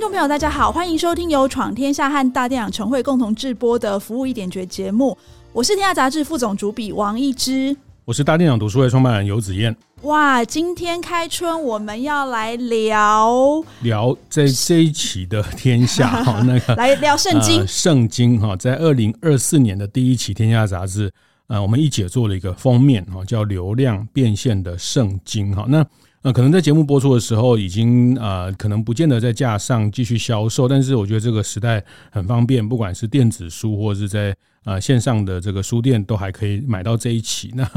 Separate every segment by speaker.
Speaker 1: 听众朋友，大家好，欢迎收听由闯天下和大电影晨会共同制播的《服务一点绝》节目。我是天下杂志副总主笔王一之，
Speaker 2: 我是大电影读书会创办人游子燕。
Speaker 1: 哇，今天开春，我们要来聊
Speaker 2: 聊在这一期的天下 哈，那个
Speaker 1: 来聊圣经。
Speaker 2: 圣经哈，在二零二四年的第一期天下杂志，呃，我们一起做了一个封面哈，叫“流量变现的圣经”哈，那。那，可能在节目播出的时候，已经呃，可能不见得在架上继续销售，但是我觉得这个时代很方便，不管是电子书或是在呃线上的这个书店，都还可以买到这一期。那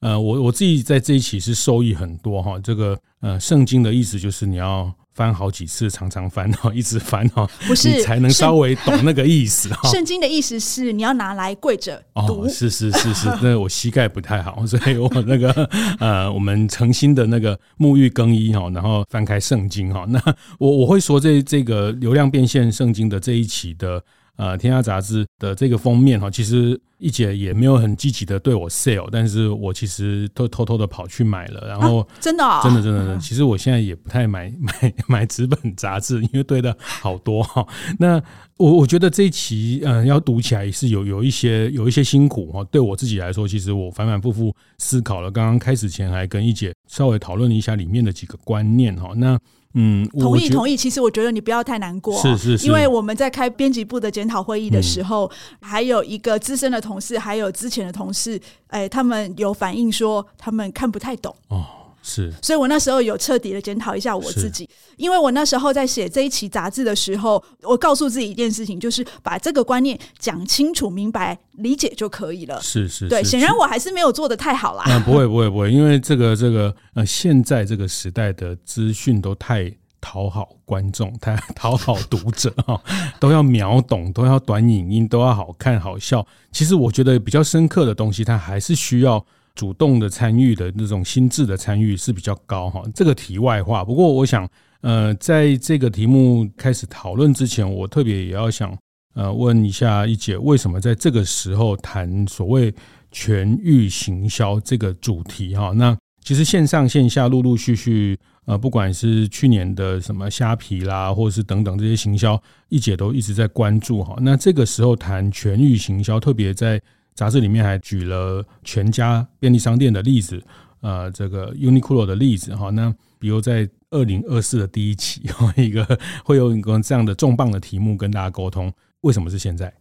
Speaker 2: 呃，我我自己在这一期是受益很多哈。这个呃，圣经的意思就是你要。翻好几次，常常翻哈，一直翻哈，
Speaker 1: 不是
Speaker 2: 你才能稍微懂那个意思哈。
Speaker 1: 圣经的意思是你要拿来跪着读，
Speaker 2: 哦，是是是是，那我膝盖不太好，所以我那个呃，我们诚心的那个沐浴更衣哈，然后翻开圣经哈。那我我会说这这个流量变现圣经的这一期的。呃，天下杂志的这个封面哈，其实一姐也没有很积极的对我 sell，但是我其实都偷偷的跑去买了，然后
Speaker 1: 真的
Speaker 2: 真的真的真的，其实我现在也不太买 买买纸本杂志，因为堆的好多哈。那我我觉得这一期嗯要读起来是有有一些有一些辛苦哈，对我自己来说，其实我反反复复思考了，刚刚开始前还跟一姐稍微讨论了一下里面的几个观念哈，那。嗯，
Speaker 1: 同意同意。其实我觉得你不要太难过，
Speaker 2: 是是是，
Speaker 1: 因为我们在开编辑部的检讨会议的时候，嗯、还有一个资深的同事，还有之前的同事，哎，他们有反映说他们看不太懂
Speaker 2: 哦。是，
Speaker 1: 所以我那时候有彻底的检讨一下我自己，因为我那时候在写这一期杂志的时候，我告诉自己一件事情，就是把这个观念讲清楚、明白、理解就可以了。
Speaker 2: 是是，
Speaker 1: 对，显然我还是没有做得太好啦。
Speaker 2: 嗯，不会不会不会，因为这个这个呃，现在这个时代的资讯都太讨好观众，太讨好读者 哈，都要秒懂，都要短影音，都要好看好笑。其实我觉得比较深刻的东西，它还是需要。主动的参与的那种心智的参与是比较高哈，这个题外话。不过我想，呃，在这个题目开始讨论之前，我特别也要想，呃，问一下一姐，为什么在这个时候谈所谓全域行销这个主题哈？那其实线上线下陆陆续续，呃，不管是去年的什么虾皮啦，或者是等等这些行销，一姐都一直在关注哈。那这个时候谈全域行销，特别在。杂志里面还举了全家便利商店的例子，呃，这个 Uniqlo 的例子哈。那比如在二零二四的第一期，一个会有一个这样的重磅的题目跟大家沟通，为什么是现在？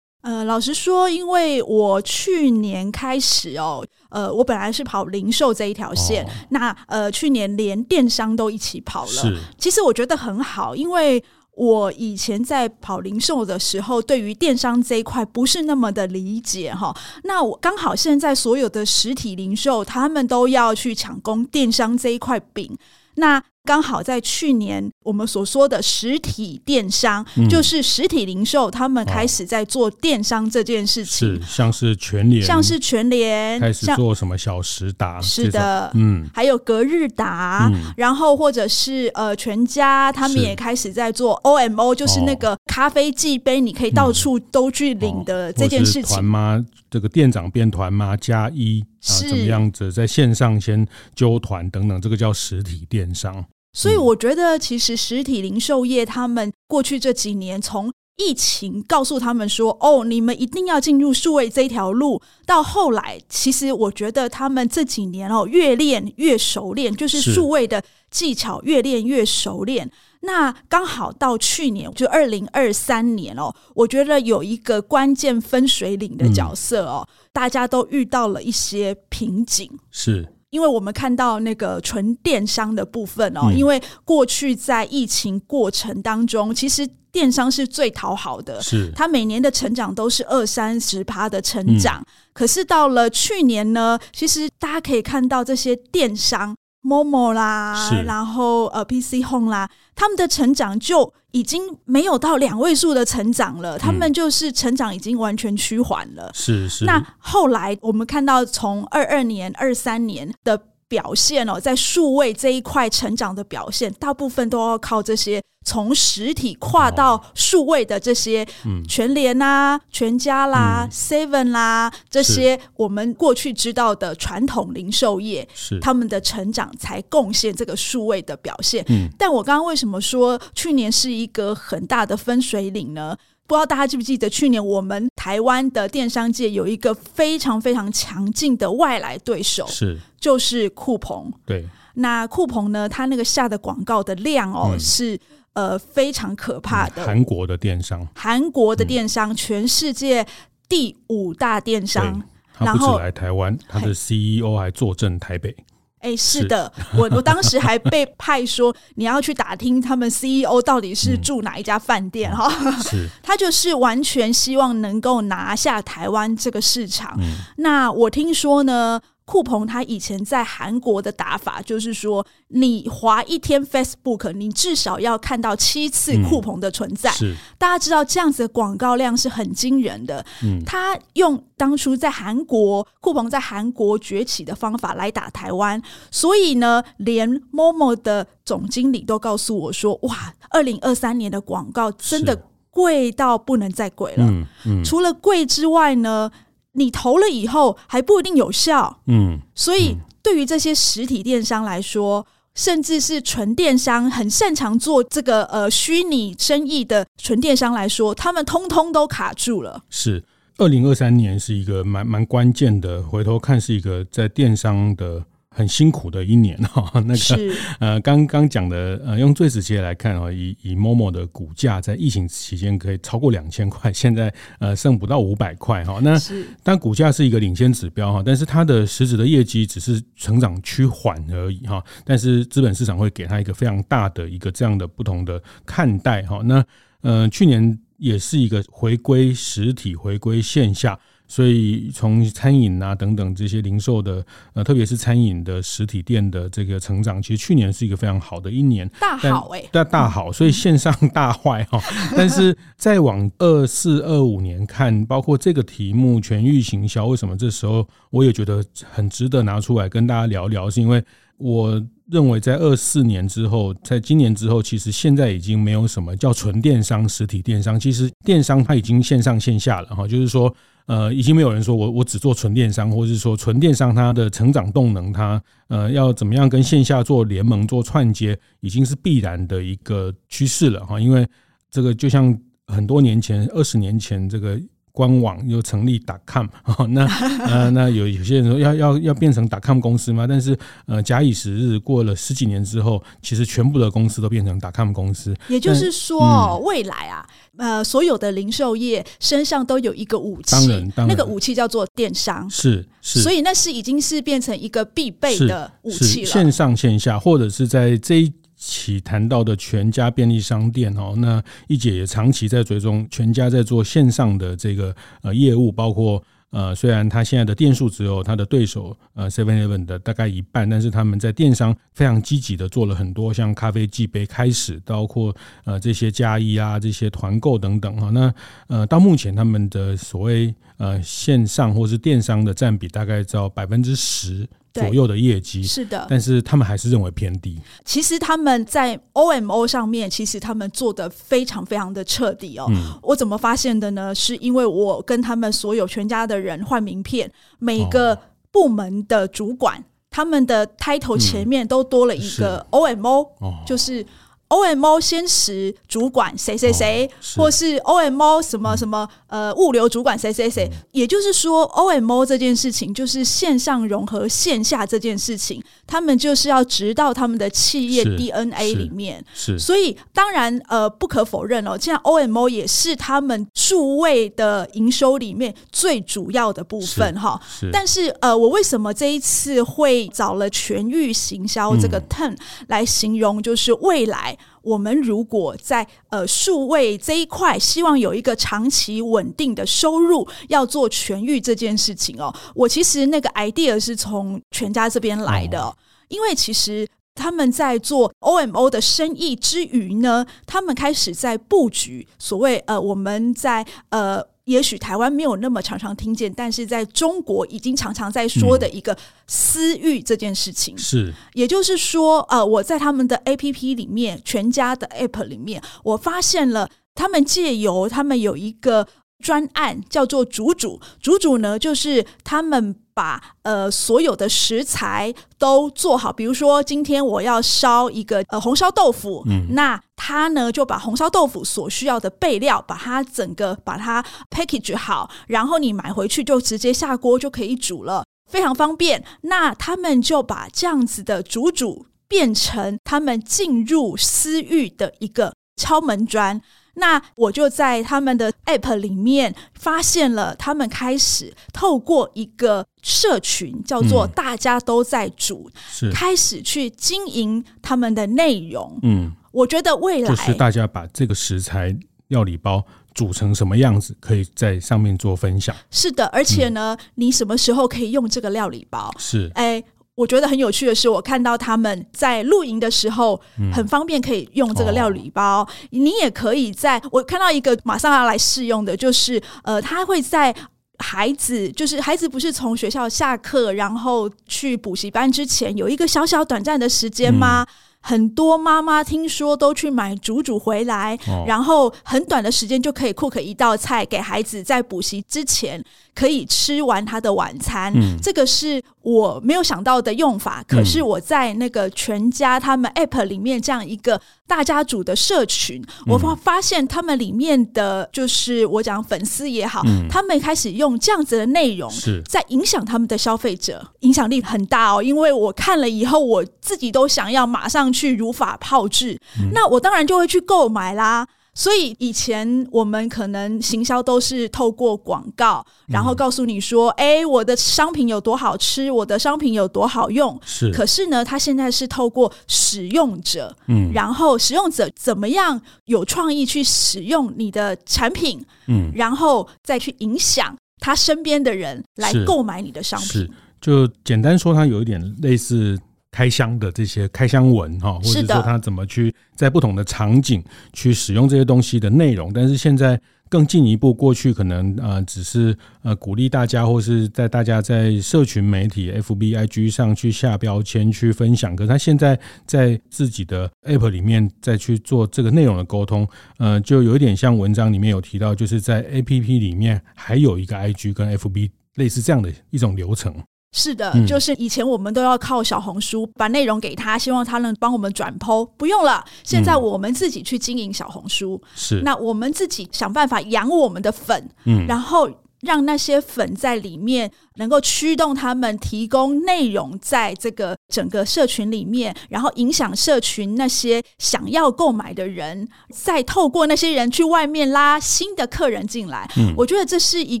Speaker 1: 呃，老实说，因为我去年开始哦，呃，我本来是跑零售这一条线，哦、那呃，去年连电商都一起跑了。是，其实我觉得很好，因为。我以前在跑零售的时候，对于电商这一块不是那么的理解哈。那我刚好现在所有的实体零售，他们都要去抢攻电商这一块饼。那刚好在去年，我们所说的实体电商，嗯、就是实体零售，他们开始在做电商这件事情，
Speaker 2: 是像是全联，
Speaker 1: 像是全联
Speaker 2: 开始做什么小时达，
Speaker 1: 是的，嗯，还有隔日达，嗯、然后或者是呃全家，他们也开始在做 OMO，就是那个咖啡寄杯，你可以到处都去领的这件事情。
Speaker 2: 团妈，这个店长变团妈加一。啊怎么样子？在线上先揪团等等，这个叫实体电商。
Speaker 1: 所以我觉得，其实实体零售业他们过去这几年，从疫情告诉他们说：“哦，你们一定要进入数位这条路。”到后来，其实我觉得他们这几年哦，越练越熟练，就是数位的技巧越练越熟练。那刚好到去年，就二零二三年哦，我觉得有一个关键分水岭的角色哦，嗯、大家都遇到了一些瓶颈，
Speaker 2: 是
Speaker 1: 因为我们看到那个纯电商的部分哦，嗯、因为过去在疫情过程当中，其实电商是最讨好的，
Speaker 2: 是。它
Speaker 1: 每年的成长都是二三十趴的成长，嗯、可是到了去年呢，其实大家可以看到这些电商。Momo 啦，然后呃 PC Home 啦，他们的成长就已经没有到两位数的成长了，嗯、他们就是成长已经完全趋缓了。
Speaker 2: 是是。
Speaker 1: 那后来我们看到从二二年、二三年的。表现哦，在数位这一块成长的表现，大部分都要靠这些从实体跨到数位的这些，嗯，全联啦、全家啦、嗯、Seven 啦，这些我们过去知道的传统零售业，是。他们的成长才贡献这个数位的表现。嗯，但我刚刚为什么说去年是一个很大的分水岭呢？不知道大家记不记得，去年我们台湾的电商界有一个非常非常强劲的外来对手，是就是酷鹏。对，那酷鹏呢，它那个下的广告的量哦，嗯、是呃非常可怕的。
Speaker 2: 韩国的电商，
Speaker 1: 韩国的电商，全世界第五大电商，
Speaker 2: 他不止来台湾，他的 CEO 还坐镇台北。
Speaker 1: 哎，是的，是我我当时还被派说你要去打听他们 CEO 到底是住哪一家饭店哈，嗯、他就是完全希望能够拿下台湾这个市场。嗯、那我听说呢。酷澎他以前在韩国的打法就是说，你划一天 Facebook，你至少要看到七次酷澎的存在。嗯、是，大家知道这样子的广告量是很惊人的。嗯，他用当初在韩国酷澎在韩国崛起的方法来打台湾，所以呢，连 Momo 的总经理都告诉我说：“哇，二零二三年的广告真的贵到不能再贵了。嗯”嗯，除了贵之外呢？你投了以后还不一定有效，嗯，所以对于这些实体电商来说，甚至是纯电商很擅长做这个呃虚拟生意的纯电商来说，他们通通都卡住了。
Speaker 2: 是，二零二三年是一个蛮蛮关键的，回头看是一个在电商的。很辛苦的一年哈，那个呃，刚刚讲的呃，用最直接来看啊，以以 Momo 的股价在疫情期间可以超过两千块，现在呃剩不到五百块哈。那但股价是一个领先指标哈，但是它的实质的业绩只是成长趋缓而已哈。但是资本市场会给它一个非常大的一个这样的不同的看待哈。那呃，去年也是一个回归实体，回归线下。所以，从餐饮啊等等这些零售的，呃，特别是餐饮的实体店的这个成长，其实去年是一个非常好的一年，
Speaker 1: 大好哎、欸，
Speaker 2: 大大好。所以线上大坏哈，但是再往二四二五年看，包括这个题目全域行销，为什么这时候我也觉得很值得拿出来跟大家聊聊？是因为我认为在二四年之后，在今年之后，其实现在已经没有什么叫纯电商、实体电商，其实电商它已经线上线下了哈，就是说。呃，已经没有人说我我只做纯电商，或者是说纯电商它的成长动能，它呃要怎么样跟线下做联盟、做串接，已经是必然的一个趋势了哈。因为这个就像很多年前、二十年前这个。官网又成立 .com，那 呃那有有些人说要要要变成 .com 公司吗？但是呃假以时日，过了十几年之后，其实全部的公司都变成 .com 公司。
Speaker 1: 也就是说，嗯、未来啊，呃所有的零售业身上都有一个武器，当然当然那个武器叫做电商，是是，所以那是已经是变成一个必备的武器了。
Speaker 2: 线上线下，或者是在这一。起谈到的全家便利商店哦，那一姐也长期在追踪全家在做线上的这个呃业务，包括呃虽然他现在的店数只有他的对手呃 Seven Eleven 的大概一半，但是他们在电商非常积极的做了很多，像咖啡机杯开始，包括呃这些加一啊这些团购等等哈，那呃到目前他们的所谓呃线上或是电商的占比大概在百分之十。左右的业绩是的，但是他们还是认为偏低。
Speaker 1: 其实他们在 OMO 上面，其实他们做的非常非常的彻底哦。嗯、我怎么发现的呢？是因为我跟他们所有全家的人换名片，每个部门的主管，哦、他们的 title 前面都多了一个 OMO，、就是。OMO 鲜食主管谁谁谁，或是 OMO 什么什么呃物流主管谁谁谁，也就是说 OMO 这件事情就是线上融合线下这件事情，他们就是要植到他们的企业 DNA 里面。是，所以当然呃不可否认哦，现在 OMO 也是他们数位的营收里面最主要的部分哈。但是呃，我为什么这一次会找了全域行销这个 term 来形容，就是未来。我们如果在呃数位这一块，希望有一个长期稳定的收入，要做全域这件事情哦。我其实那个 idea 是从全家这边来的，因为其实他们在做 OMO 的生意之余呢，他们开始在布局所谓呃，我们在呃。也许台湾没有那么常常听见，但是在中国已经常常在说的一个私域这件事情。
Speaker 2: 嗯、是，
Speaker 1: 也就是说，呃，我在他们的 APP 里面，全家的 App 里面，我发现了他们借由他们有一个专案叫做“煮煮”，煮煮呢，就是他们。把呃所有的食材都做好，比如说今天我要烧一个呃红烧豆腐，嗯，那他呢就把红烧豆腐所需要的备料，把它整个把它 package 好，然后你买回去就直接下锅就可以煮了，非常方便。那他们就把这样子的煮煮变成他们进入私域的一个敲门砖。那我就在他们的 App 里面发现了，他们开始透过一个社群，叫做“大家都在煮”，
Speaker 2: 嗯、
Speaker 1: 开始去经营他们的内容。
Speaker 2: 嗯，
Speaker 1: 我觉得未来
Speaker 2: 就是大家把这个食材料理包煮成什么样子，可以在上面做分享。
Speaker 1: 是的，而且呢，嗯、你什么时候可以用这个料理包？
Speaker 2: 是，
Speaker 1: 哎。我觉得很有趣的是，我看到他们在露营的时候很方便，可以用这个料理包。嗯哦、你也可以在，我看到一个马上要来试用的，就是呃，他会在孩子，就是孩子不是从学校下课，然后去补习班之前，有一个小小短暂的时间吗？嗯很多妈妈听说都去买煮煮回来，哦、然后很短的时间就可以 cook 一道菜给孩子，在补习之前可以吃完他的晚餐。嗯、这个是我没有想到的用法，可是我在那个全家他们 app 里面这样一个大家族的社群，嗯、我发发现他们里面的就是我讲粉丝也好，嗯、他们开始用这样子的内容在影响他们的消费者，影响力很大哦。因为我看了以后，我自己都想要马上。去如法炮制，嗯、那我当然就会去购买啦。所以以前我们可能行销都是透过广告，嗯、然后告诉你说：“哎，我的商品有多好吃，我的商品有多好用。”
Speaker 2: 是。
Speaker 1: 可是呢，它现在是透过使用者，嗯，然后使用者怎么样有创意去使用你的产品，嗯，然后再去影响他身边的人来购买你的商品。
Speaker 2: 是，就简单说，它有一点类似。开箱的这些开箱文哈，或者说他怎么去在不同的场景去使用这些东西的内容，但是现在更进一步，过去可能呃只是呃鼓励大家，或是在大家在社群媒体 FB、IG 上去下标签去分享，可是他现在在自己的 App 里面再去做这个内容的沟通，呃，就有一点像文章里面有提到，就是在 App 里面还有一个 IG 跟 FB 类似这样的一种流程。
Speaker 1: 是的，就是以前我们都要靠小红书把内容给他，希望他能帮我们转 po，不用了。现在我们自己去经营小红书，
Speaker 2: 是
Speaker 1: 那我们自己想办法养我们的粉，嗯，然后让那些粉在里面能够驱动他们提供内容，在这个整个社群里面，然后影响社群那些想要购买的人，再透过那些人去外面拉新的客人进来。嗯，我觉得这是一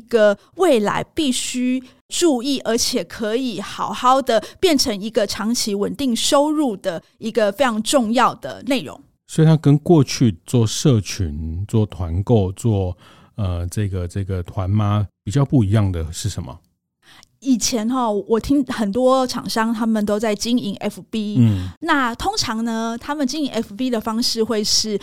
Speaker 1: 个未来必须。注意，而且可以好好的变成一个长期稳定收入的一个非常重要的内容。
Speaker 2: 所以，它跟过去做社群、做团购、做呃这个这个团妈比较不一样的是什么？
Speaker 1: 以前哈，我听很多厂商他们都在经营 FB，嗯，那通常呢，他们经营 FB 的方式会是。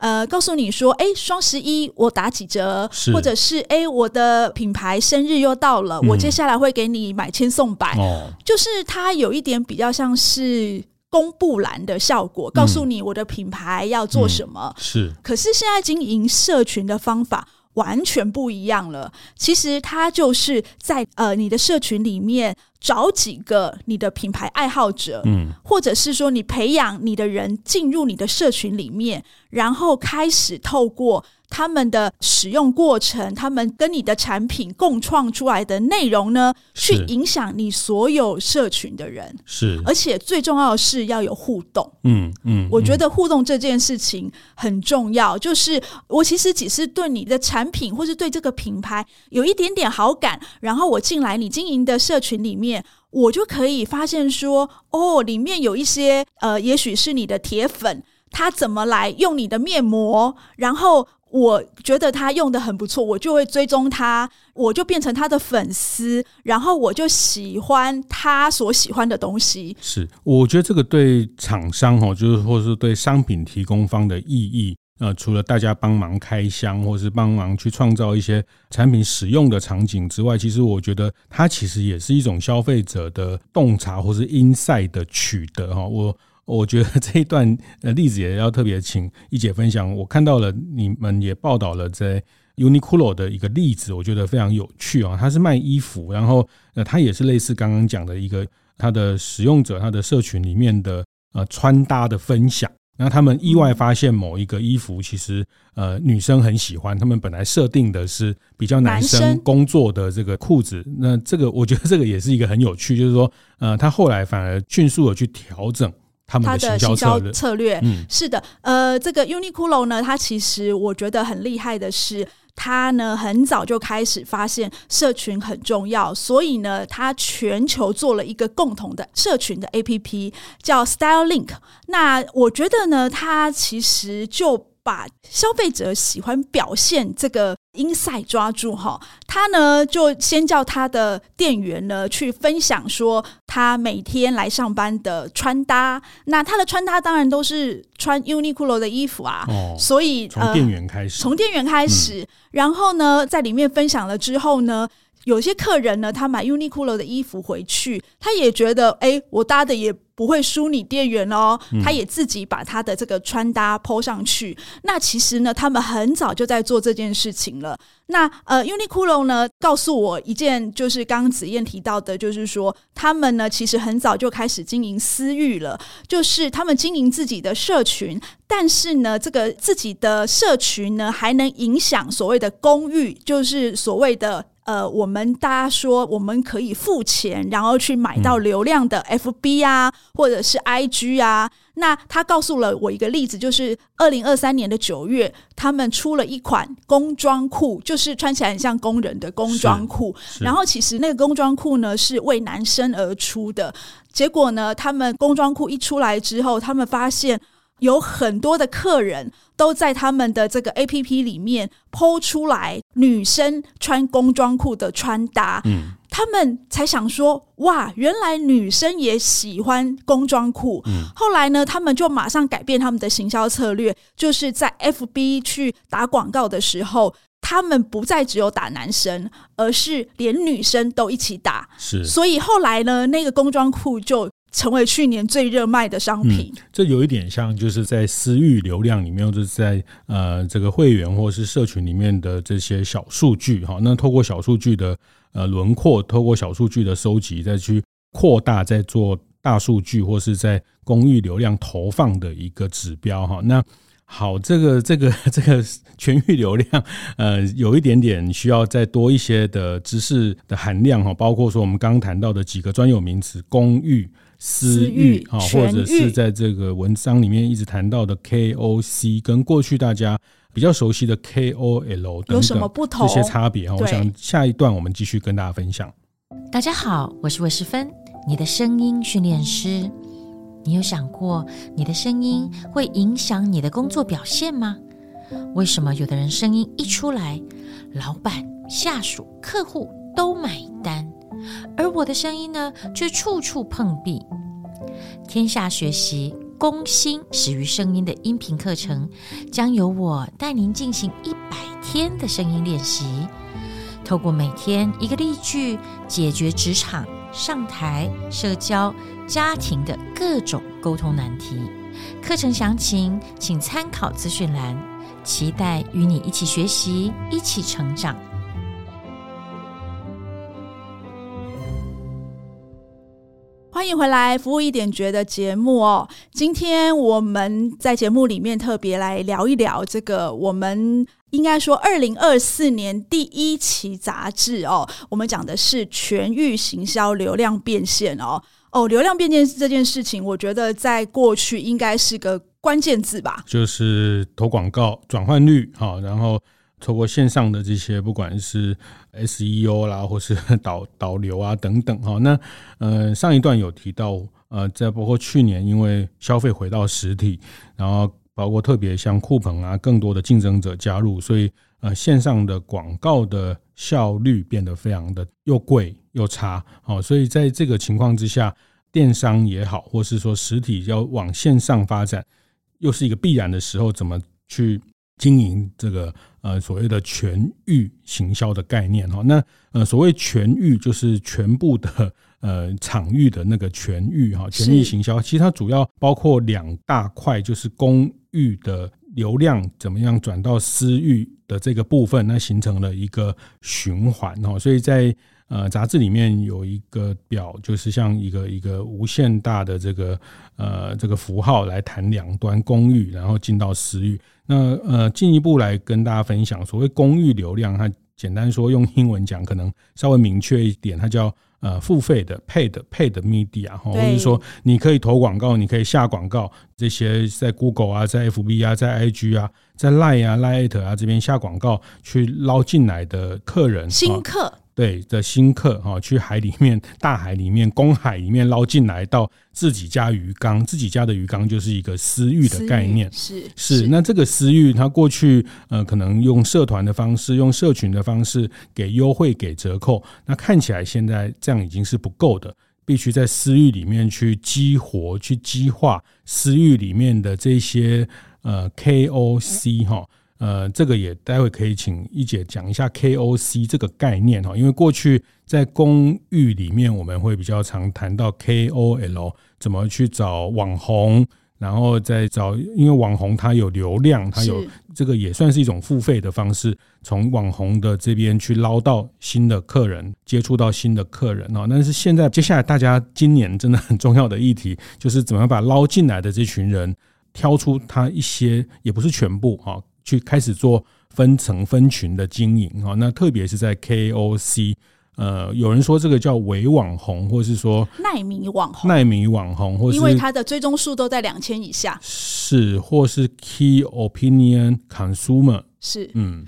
Speaker 1: 呃，告诉你说，哎，双十一我打几折，或者是哎，我的品牌生日又到了，嗯、我接下来会给你买千送百，哦、就是它有一点比较像是公布栏的效果，告诉你我的品牌要做什么。
Speaker 2: 嗯、是，
Speaker 1: 可是现在经营社群的方法完全不一样了。其实它就是在呃你的社群里面。找几个你的品牌爱好者，嗯，或者是说你培养你的人进入你的社群里面，然后开始透过。他们的使用过程，他们跟你的产品共创出来的内容呢，去影响你所有社群的人。
Speaker 2: 是，
Speaker 1: 而且最重要的是要有互动。
Speaker 2: 嗯嗯，
Speaker 1: 我觉得互动这件事情很重要。就是我其实只是对你的产品，或是对这个品牌有一点点好感，然后我进来你经营的社群里面，我就可以发现说，哦，里面有一些呃，也许是你的铁粉。他怎么来用你的面膜？然后我觉得他用得很不错，我就会追踪他，我就变成他的粉丝，然后我就喜欢他所喜欢的东西。
Speaker 2: 是，我觉得这个对厂商哈，就是或是对商品提供方的意义，呃，除了大家帮忙开箱，或是帮忙去创造一些产品使用的场景之外，其实我觉得它其实也是一种消费者的洞察或是 insight 的取得哈。我。我觉得这一段呃例子也要特别请一姐分享。我看到了你们也报道了在 Uniqlo 的一个例子，我觉得非常有趣啊。它是卖衣服，然后呃，它也是类似刚刚讲的一个它的使用者，它的社群里面的呃穿搭的分享。然后他们意外发现某一个衣服其实呃女生很喜欢，他们本来设定的是比较男生工作的这个裤子。那这个我觉得这个也是一个很有趣，就是说呃，他后来反而迅速的去调整。他的行销
Speaker 1: 策略，是的，呃，这个 Uniqlo 呢，它其实我觉得很厉害的是，它呢很早就开始发现社群很重要，所以呢，它全球做了一个共同的社群的 APP，叫 Style Link。那我觉得呢，它其实就把消费者喜欢表现这个 insight 抓住哈，他呢就先叫他的店员呢去分享说他每天来上班的穿搭，那他的穿搭当然都是穿 Uniqlo 的衣服啊，
Speaker 2: 哦、
Speaker 1: 所以
Speaker 2: 从店员开始，
Speaker 1: 从、呃、店员开始，嗯、然后呢在里面分享了之后呢。有些客人呢，他买 Uniqlo 的衣服回去，他也觉得，哎、欸，我搭的也不会输你店员哦。嗯、他也自己把他的这个穿搭 po 上去。那其实呢，他们很早就在做这件事情了。那呃，Uniqlo 呢，告诉我一件，就是刚刚子燕提到的，就是说他们呢，其实很早就开始经营私域了，就是他们经营自己的社群，但是呢，这个自己的社群呢，还能影响所谓的公域，就是所谓的。呃，我们大家说，我们可以付钱，然后去买到流量的 FB 啊，或者是 IG 啊。那他告诉了我一个例子，就是二零二三年的九月，他们出了一款工装裤，就是穿起来很像工人的工装裤。然后其实那个工装裤呢，是为男生而出的。结果呢，他们工装裤一出来之后，他们发现。有很多的客人都在他们的这个 APP 里面 PO 出来女生穿工装裤的穿搭，嗯，他们才想说，哇，原来女生也喜欢工装裤。嗯，后来呢，他们就马上改变他们的行销策略，就是在 FB 去打广告的时候，他们不再只有打男生，而是连女生都一起打。
Speaker 2: 是，
Speaker 1: 所以后来呢，那个工装裤就。成为去年最热卖的商品。
Speaker 2: 嗯，这有一点像，就是在私域流量里面，或者在呃这个会员或是社群里面的这些小数据哈。那透过小数据的呃轮廓，透过小数据的收集，再去扩大，再做大数据或是在公域流量投放的一个指标哈。那好，这个 这个这个全域流量，呃，有一点点需要再多一些的知识的含量哈，包括说我们刚刚谈到的几个专有名词，公域。私域啊，或者是在这个文章里面一直谈到的 KOC，跟过去大家比较熟悉的 KOL 等等这些差别哈，我想下一段我们继续跟大家分享。
Speaker 3: 大家好，我是魏世芬，你的声音训练师。你有想过你的声音会影响你的工作表现吗？为什么有的人声音一出来，老板、下属、客户都买单？而我的声音呢，却处处碰壁。天下学习攻心始于声音的音频课程，将由我带您进行一百天的声音练习，透过每天一个例句，解决职场、上台、社交、家庭的各种沟通难题。课程详情请参考资讯栏，期待与你一起学习，一起成长。
Speaker 1: 欢迎回来，服务一点觉的节目哦。今天我们在节目里面特别来聊一聊这个，我们应该说二零二四年第一期杂志哦。我们讲的是全域行销流量变现哦。哦，流量变现这件事情，我觉得在过去应该是个关键字吧，
Speaker 2: 就是投广告转换率哈，然后。透过线上的这些，不管是 SEO 啦，或是 导导流啊等等哈，那呃上一段有提到，呃，在包括去年因为消费回到实体，然后包括特别像酷澎啊，更多的竞争者加入，所以呃，线上的广告的效率变得非常的又贵又差。好，所以在这个情况之下，电商也好，或是说实体要往线上发展，又是一个必然的时候，怎么去经营这个呃所谓的全域行销的概念？哈，那呃所谓全域就是全部的。呃，场域的那个全域哈，全域行销，其实它主要包括两大块，就是公域的流量怎么样转到私域的这个部分，那形成了一个循环哈。所以在呃杂志里面有一个表，就是像一个一个无限大的这个呃这个符号来谈两端公域，然后进到私域。那呃进一步来跟大家分享，所谓公域流量，它简单说用英文讲，可能稍微明确一点，它叫。呃，付费的 paid paid media 或者是说你可以投广告，你可以下广告，这些在 Google 啊，在 FB 啊，在 IG 啊，在 Line 啊 Line 啊这边下广告去捞进来的客人，
Speaker 1: 新客。
Speaker 2: 对的新客哈，去海里面、大海里面、公海里面捞进来，到自己家鱼缸，自己家的鱼缸就是一个私域的概念。
Speaker 1: 是
Speaker 2: 是，那这个私域，它过去呃，可能用社团的方式，用社群的方式给优惠、给折扣，那看起来现在这样已经是不够的，必须在私域里面去激活、去激化私域里面的这些呃 KOC 哈。呃，这个也待会可以请一姐讲一下 KOC 这个概念哈，因为过去在公寓里面，我们会比较常谈到 KOL 怎么去找网红，然后再找，因为网红他有流量，他有这个也算是一种付费的方式，从网红的这边去捞到新的客人，接触到新的客人哦。但是现在接下来大家今年真的很重要的议题，就是怎么样把捞进来的这群人挑出他一些，也不是全部哈。去开始做分层分群的经营哈，那特别是在 KOC，呃，有人说这个叫伪网红，或是说
Speaker 1: 耐米网红，
Speaker 2: 耐米网红，或是
Speaker 1: 因为它的追踪数都在两千以下，
Speaker 2: 是，或是 Key Opinion Consumer，
Speaker 1: 是，
Speaker 2: 嗯。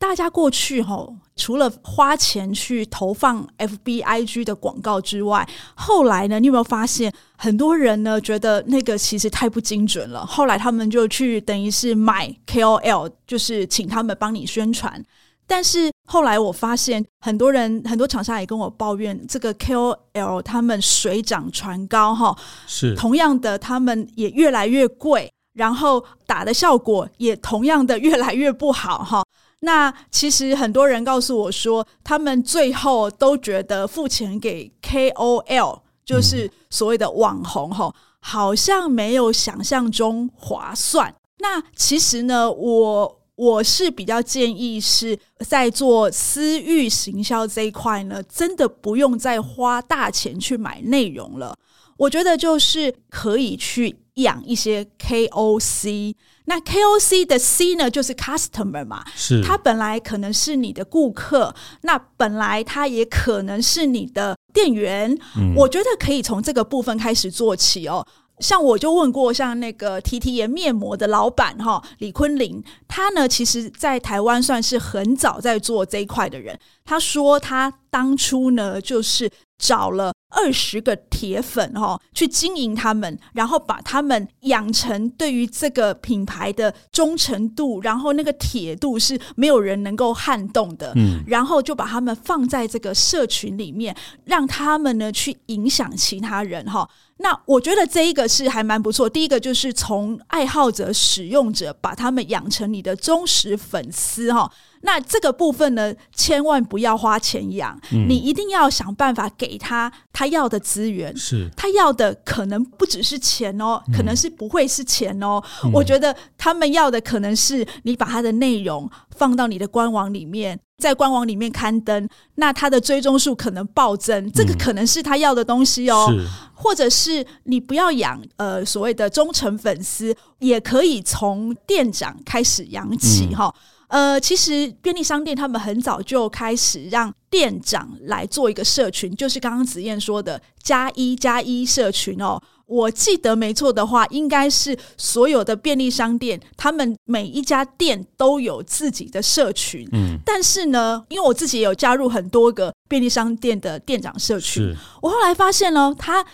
Speaker 1: 大家过去吼，除了花钱去投放 FB、IG 的广告之外，后来呢，你有没有发现很多人呢觉得那个其实太不精准了？后来他们就去等于是买 KOL，就是请他们帮你宣传。但是后来我发现很多人、很多厂商也跟我抱怨，这个 KOL 他们水涨船高哈，
Speaker 2: 是
Speaker 1: 同样的，他们也越来越贵，然后打的效果也同样的越来越不好哈。那其实很多人告诉我说，他们最后都觉得付钱给 KOL，就是所谓的网红，吼，好像没有想象中划算。那其实呢，我我是比较建议是在做私域行销这一块呢，真的不用再花大钱去买内容了。我觉得就是可以去养一些 KOC。那 KOC 的 C 呢，就是 customer 嘛，
Speaker 2: 是，
Speaker 1: 他本来可能是你的顾客，那本来他也可能是你的店员。嗯，我觉得可以从这个部分开始做起哦。像我就问过，像那个提提颜面膜的老板哈李坤林，他呢，其实在台湾算是很早在做这一块的人。他说他当初呢，就是找了二十个铁粉哈，去经营他们，然后把他们养成对于这个品牌的忠诚度，然后那个铁度是没有人能够撼动的。嗯，然后就把他们放在这个社群里面，让他们呢去影响其他人哈。那我觉得这一个是还蛮不错。第一个就是从爱好者、使用者把他们养成你的忠实粉丝哈。那这个部分呢，千万不要花钱养，嗯，你一定要想办法给他他要的资源。
Speaker 2: 是，
Speaker 1: 他要的可能不只是钱哦，可能是不会是钱哦。嗯，我觉得他们要的可能是你把他的内容放到你的官网里面。在官网里面刊登，那他的追踪数可能暴增，这个可能是他要的东西哦。
Speaker 2: 是，
Speaker 1: 或者是你不要养呃所谓的忠诚粉丝，也可以从店长开始养起哈。呃，其实便利商店他们很早就开始让店长来做一个社群，就是刚刚子燕说的加一加一社群哦。我记得没错的话，应该是所有的便利商店，他们每一家店都有自己的社群。嗯，但是呢，因为我自己也有加入很多个便利商店的店长社群，我后来发现呢，他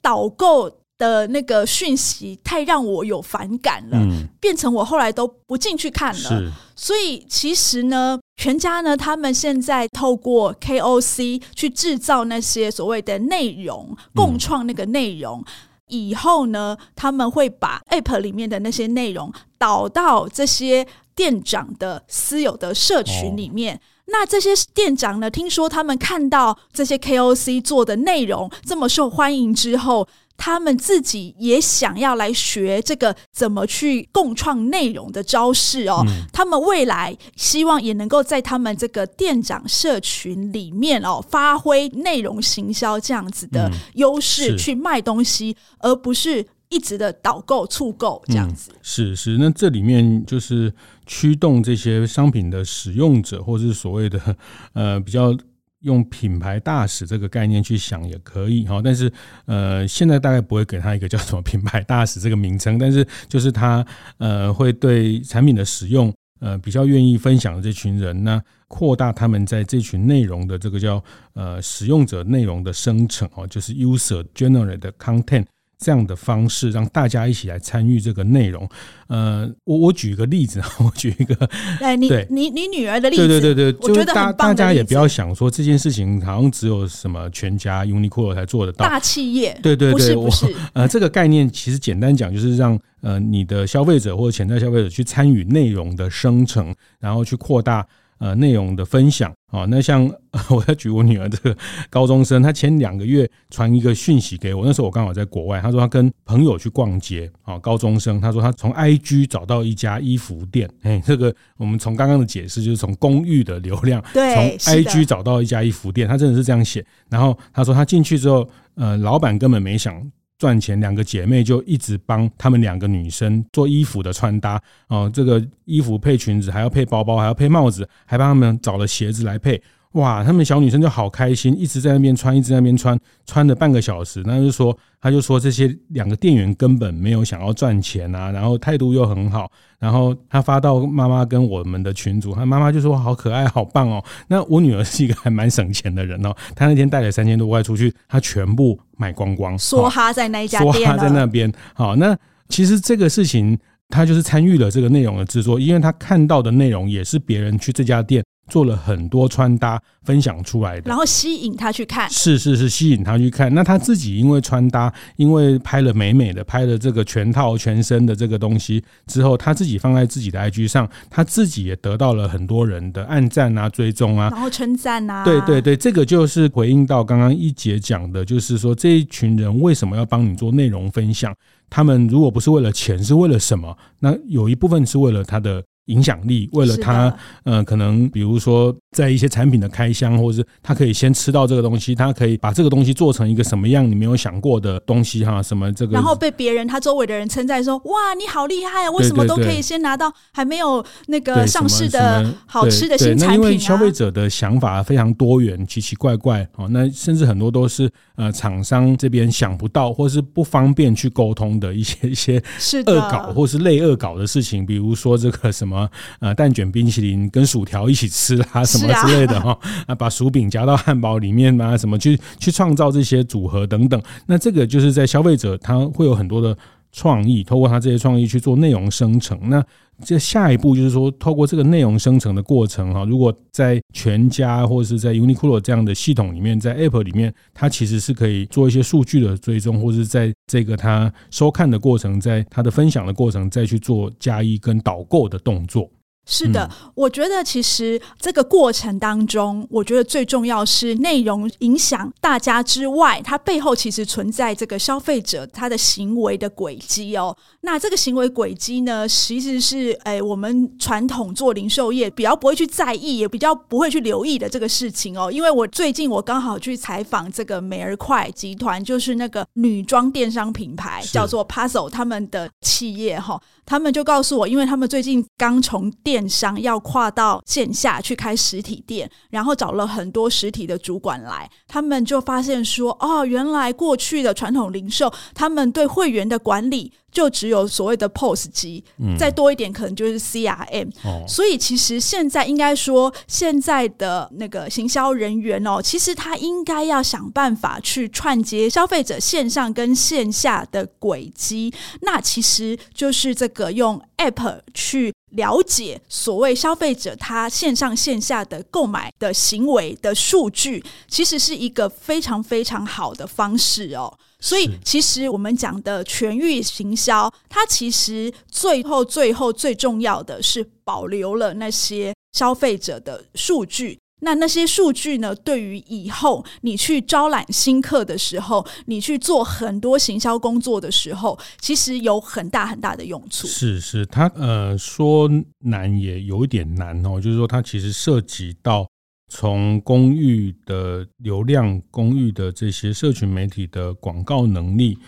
Speaker 1: 导购的那个讯息太让我有反感了，嗯、变成我后来都不进去看了。所以其实呢，全家呢，他们现在透过 KOC 去制造那些所谓的内容，共创那个内容。嗯以后呢，他们会把 App 里面的那些内容导到这些店长的私有的社群里面。哦、那这些店长呢，听说他们看到这些 KOC 做的内容这么受欢迎之后。他们自己也想要来学这个怎么去共创内容的招式哦。嗯、他们未来希望也能够在他们这个店长社群里面哦，发挥内容行销这样子的优势去卖东西，嗯、而不是一直的导购促购这样子。
Speaker 2: 嗯、是是，那这里面就是驱动这些商品的使用者，或是所谓的呃比较。用品牌大使这个概念去想也可以哈，但是呃，现在大概不会给他一个叫什么品牌大使这个名称，但是就是他呃会对产品的使用呃比较愿意分享的这群人，那扩大他们在这群内容的这个叫呃使用者内容的生成哦，就是 user generated content。这样的方式让大家一起来参与这个内容。呃，我我举一个例子，我举一个，
Speaker 1: 哎，你
Speaker 2: 对
Speaker 1: 你你女儿的例子，
Speaker 2: 对对对对，
Speaker 1: 我觉得
Speaker 2: 大大家也不要想说这件事情好像只有什么全家、Uniqlo 才做得到，
Speaker 1: 大企业，
Speaker 2: 对对对，
Speaker 1: 不是不是，
Speaker 2: 呃，这个概念其实简单讲就是让呃你的消费者或者潜在消费者去参与内容的生成，然后去扩大。呃，内容的分享。啊，那像 我要举我女儿这个高中生，她前两个月传一个讯息给我，那时候我刚好在国外，她说她跟朋友去逛街啊，高中生，她说她从 IG 找到一家衣服店，哎，这个我们从刚刚的解释就是从公寓的流量，
Speaker 1: 对，
Speaker 2: 从 IG 找到一家衣服店，她真的是这样写，然后她说她进去之后，呃，老板根本没想。赚钱，两个姐妹就一直帮她们两个女生做衣服的穿搭哦，这个衣服配裙子，还要配包包，还要配帽子，还帮她们找了鞋子来配。哇，他们小女生就好开心，一直在那边穿，一直在那边穿，穿了半个小时。那就说，他就说这些两个店员根本没有想要赚钱啊，然后态度又很好。然后他发到妈妈跟我们的群组，他妈妈就说好可爱，好棒哦。那我女儿是一个还蛮省钱的人哦，她那天带了三千多块出去，她全部买光光，梭
Speaker 1: 哈在那一家店，
Speaker 2: 梭哈在那边。好，那其实这个事情，他就是参与了这个内容的制作，因为他看到的内容也是别人去这家店。做了很多穿搭分享出来的，
Speaker 1: 然后吸引他去看，
Speaker 2: 是是是吸引他去看。那他自己因为穿搭，因为拍了美美的，拍了这个全套全身的这个东西之后，他自己放在自己的 IG 上，他自己也得到了很多人的按赞啊、追踪啊，
Speaker 1: 然后称赞啊。
Speaker 2: 对对对，这个就是回应到刚刚一姐讲的，就是说这一群人为什么要帮你做内容分享？他们如果不是为了钱，是为了什么？那有一部分是为了他的。影响力，为了他，呃，可能比如说在一些产品的开箱，或者是他可以先吃到这个东西，他可以把这个东西做成一个什么样你没有想过的东西哈，什么这个，
Speaker 1: 然后被别人他周围的人称赞说，哇，你好厉害啊，为什么都可以先拿到还没有那个上市的好吃的新产品
Speaker 2: 因为消费者的想法非常多元，奇奇怪怪哦，那甚至很多都是呃厂商这边想不到或是不方便去沟通的一些一些恶搞或是类恶搞的事情，比如说这个什么。什么呃蛋卷冰淇淋跟薯条一起吃啊，什么之类的哈啊，把薯饼夹到汉堡里面啊，什么去去创造这些组合等等。那这个就是在消费者他会有很多的创意，透过他这些创意去做内容生成。那这下一步就是说，透过这个内容生成的过程哈，如果在全家或者是在 Uniqlo 这样的系统里面，在 App 里面，它其实是可以做一些数据的追踪，或者是在这个他收看的过程，在他的分享的过程，再去做加一跟导购的动作。
Speaker 1: 是的，我觉得其实这个过程当中，我觉得最重要是内容影响大家之外，它背后其实存在这个消费者他的行为的轨迹哦。那这个行为轨迹呢，其实是诶我们传统做零售业比较不会去在意，也比较不会去留意的这个事情哦。因为我最近我刚好去采访这个美而快集团，就是那个女装电商品牌叫做 Puzzle 他们的企业哈。他们就告诉我，因为他们最近刚从电电商要跨到线下去开实体店，然后找了很多实体的主管来，他们就发现说，哦，原来过去的传统零售，他们对会员的管理就只有所谓的 POS 机，嗯，再多一点可能就是 CRM。哦，所以其实现在应该说，现在的那个行销人员哦，其实他应该要想办法去串接消费者线上跟线下的轨迹。那其实就是这个用 App 去了解所谓消费者他线上线下的购买的行为的数据，其实是一个非常非常好的方式哦。所以，其实我们讲的全域行销，它其实最后、最后最重要的是保留了那些消费者的数据。那那些数据呢，对于以后你去招揽新客的时候，你去做很多行销工作的时候，其实有很大很大的用处。
Speaker 2: 是是，它呃说难也有一点难哦，就是说它其实涉及到。从公域的流量、公域的这些社群媒体的广告能力，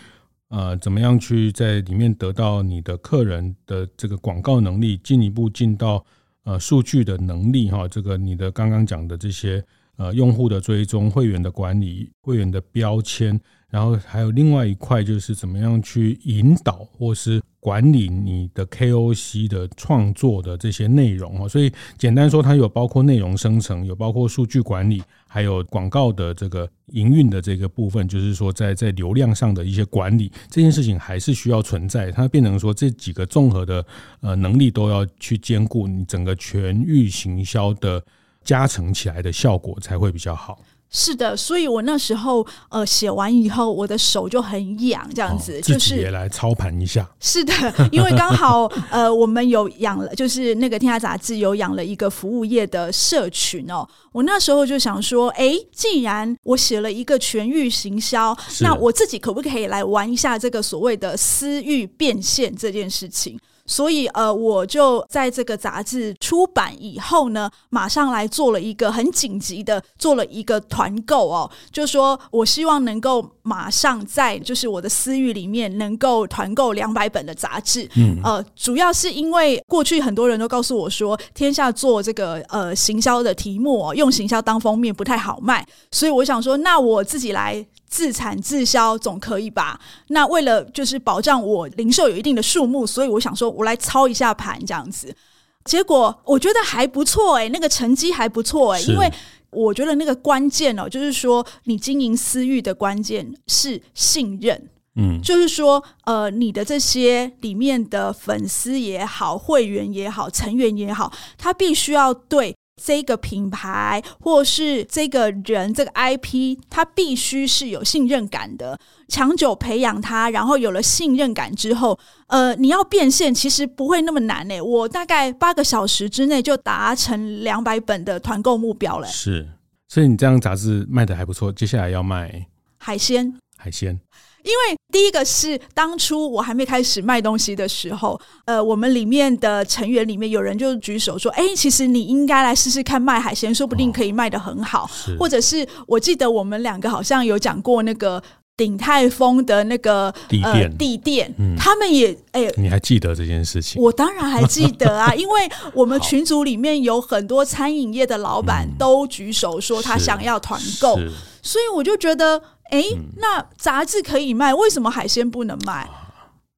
Speaker 2: 呃，怎么样去在里面得到你的客人的这个广告能力，进一步进到呃数据的能力哈，这个你的刚刚讲的这些呃用户的追踪、会员的管理、会员的标签。然后还有另外一块，就是怎么样去引导或是管理你的 KOC 的创作的这些内容啊。所以简单说，它有包括内容生成，有包括数据管理，还有广告的这个营运的这个部分。就是说，在在流量上的一些管理，这件事情还是需要存在。它变成说这几个综合的呃能力都要去兼顾，你整个全域行销的加成起来的效果才会比较好。
Speaker 1: 是的，所以我那时候呃写完以后，我的手就很痒，这样子，就是
Speaker 2: 自己也来操盘一下。
Speaker 1: 是的，因为刚好 呃我们有养了，就是那个天下杂志有养了一个服务业的社群哦。我那时候就想说，哎，既然我写了一个全域行销，那我自己可不可以来玩一下这个所谓的私域变现这件事情？所以，呃，我就在这个杂志出版以后呢，马上来做了一个很紧急的，做了一个团购哦，就说我希望能够马上在就是我的私域里面能够团购两百本的杂志。嗯，呃，主要是因为过去很多人都告诉我说，天下做这个呃行销的题目哦，用行销当封面不太好卖，所以我想说，那我自己来。自产自销总可以吧？那为了就是保障我零售有一定的数目，所以我想说，我来操一下盘这样子。结果我觉得还不错哎，那个成绩还不错哎，因为我觉得那个关键哦，就是说你经营私域的关键是信任，嗯，就是说呃，你的这些里面的粉丝也好、会员也好、成员也好，他必须要对。这个品牌或是这个人，这个 IP，他必须是有信任感的，长久培养他，然后有了信任感之后，呃，你要变现其实不会那么难诶。我大概八个小时之内就达成两百本的团购目标了。
Speaker 2: 是，所以你这样杂志卖的还不错，接下来要卖
Speaker 1: 海鲜，
Speaker 2: 海鲜。
Speaker 1: 因为第一个是当初我还没开始卖东西的时候，呃，我们里面的成员里面有人就举手说：“哎，其实你应该来试试看卖海鲜，说不定可以卖得很好。”或者是我记得我们两个好像有讲过那个鼎泰丰的那个
Speaker 2: 地店，
Speaker 1: 地店，他们也哎，
Speaker 2: 你还记得这件事情？
Speaker 1: 我当然还记得啊，因为我们群组里面有很多餐饮业的老板都举手说他想要团购，所以我就觉得。哎，那杂志可以卖，为什么海鲜不能卖？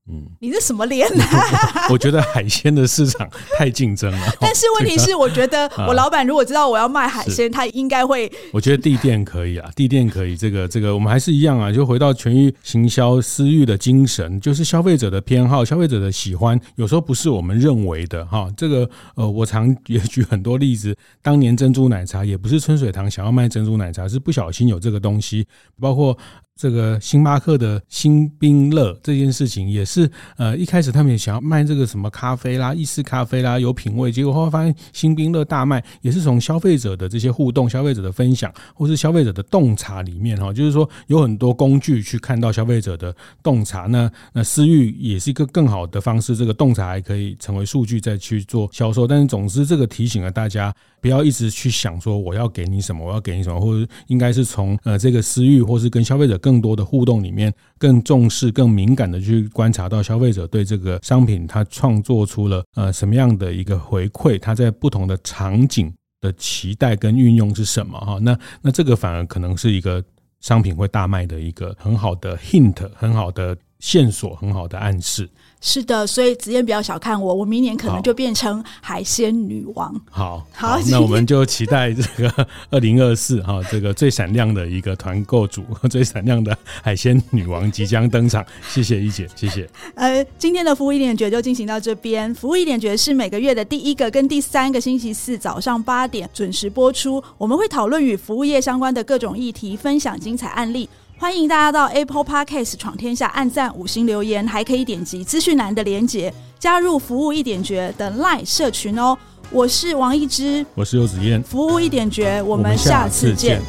Speaker 1: 嗯，你是什么脸呢？
Speaker 2: 我觉得海鲜的市场太竞争了。
Speaker 1: 但是问题是，我觉得 我老板如果知道我要卖海鲜，他应该会。
Speaker 2: 我觉得地店可以啊，地店可以。这个这个，我们还是一样啊，就回到全域行销私域的精神，就是消费者的偏好，消费者的喜欢，有时候不是我们认为的哈。这个呃，我常也举很多例子，当年珍珠奶茶也不是春水堂想要卖珍珠奶茶，是不小心有这个东西，包括。这个星巴克的星冰乐这件事情也是，呃，一开始他们也想要卖这个什么咖啡啦、意式咖啡啦，有品味，结果后来发现星冰乐大卖，也是从消费者的这些互动、消费者的分享，或是消费者的洞察里面哈，就是说有很多工具去看到消费者的洞察。那那私域也是一个更好的方式，这个洞察还可以成为数据再去做销售。但是总之，这个提醒了大家。不要一直去想说我要给你什么，我要给你什么，或者应该是从呃这个私域，或是跟消费者更多的互动里面，更重视、更敏感的去观察到消费者对这个商品他创作出了呃什么样的一个回馈，他在不同的场景的期待跟运用是什么哈？那那这个反而可能是一个商品会大卖的一个很好的 hint，很好的线索很好的暗示。
Speaker 1: 是的，所以子燕不要小看我，我明年可能就变成海鲜女王。
Speaker 2: 好，好，好，那我们就期待这个 二零二四哈，这个最闪亮的一个团购组，最闪亮的海鲜女王即将登场。谢谢一姐，谢谢。
Speaker 1: 呃，今天的服务一点绝就进行到这边。服务一点绝是每个月的第一个跟第三个星期四早上八点准时播出，我们会讨论与服务业相关的各种议题，分享精彩案例。欢迎大家到 Apple Podcast 闯天下，按赞五星留言，还可以点击资讯栏的连结，加入服务一点绝的 Line 社群哦。我是王一之，
Speaker 2: 我是游子燕，
Speaker 1: 服务一点绝，我们下次见。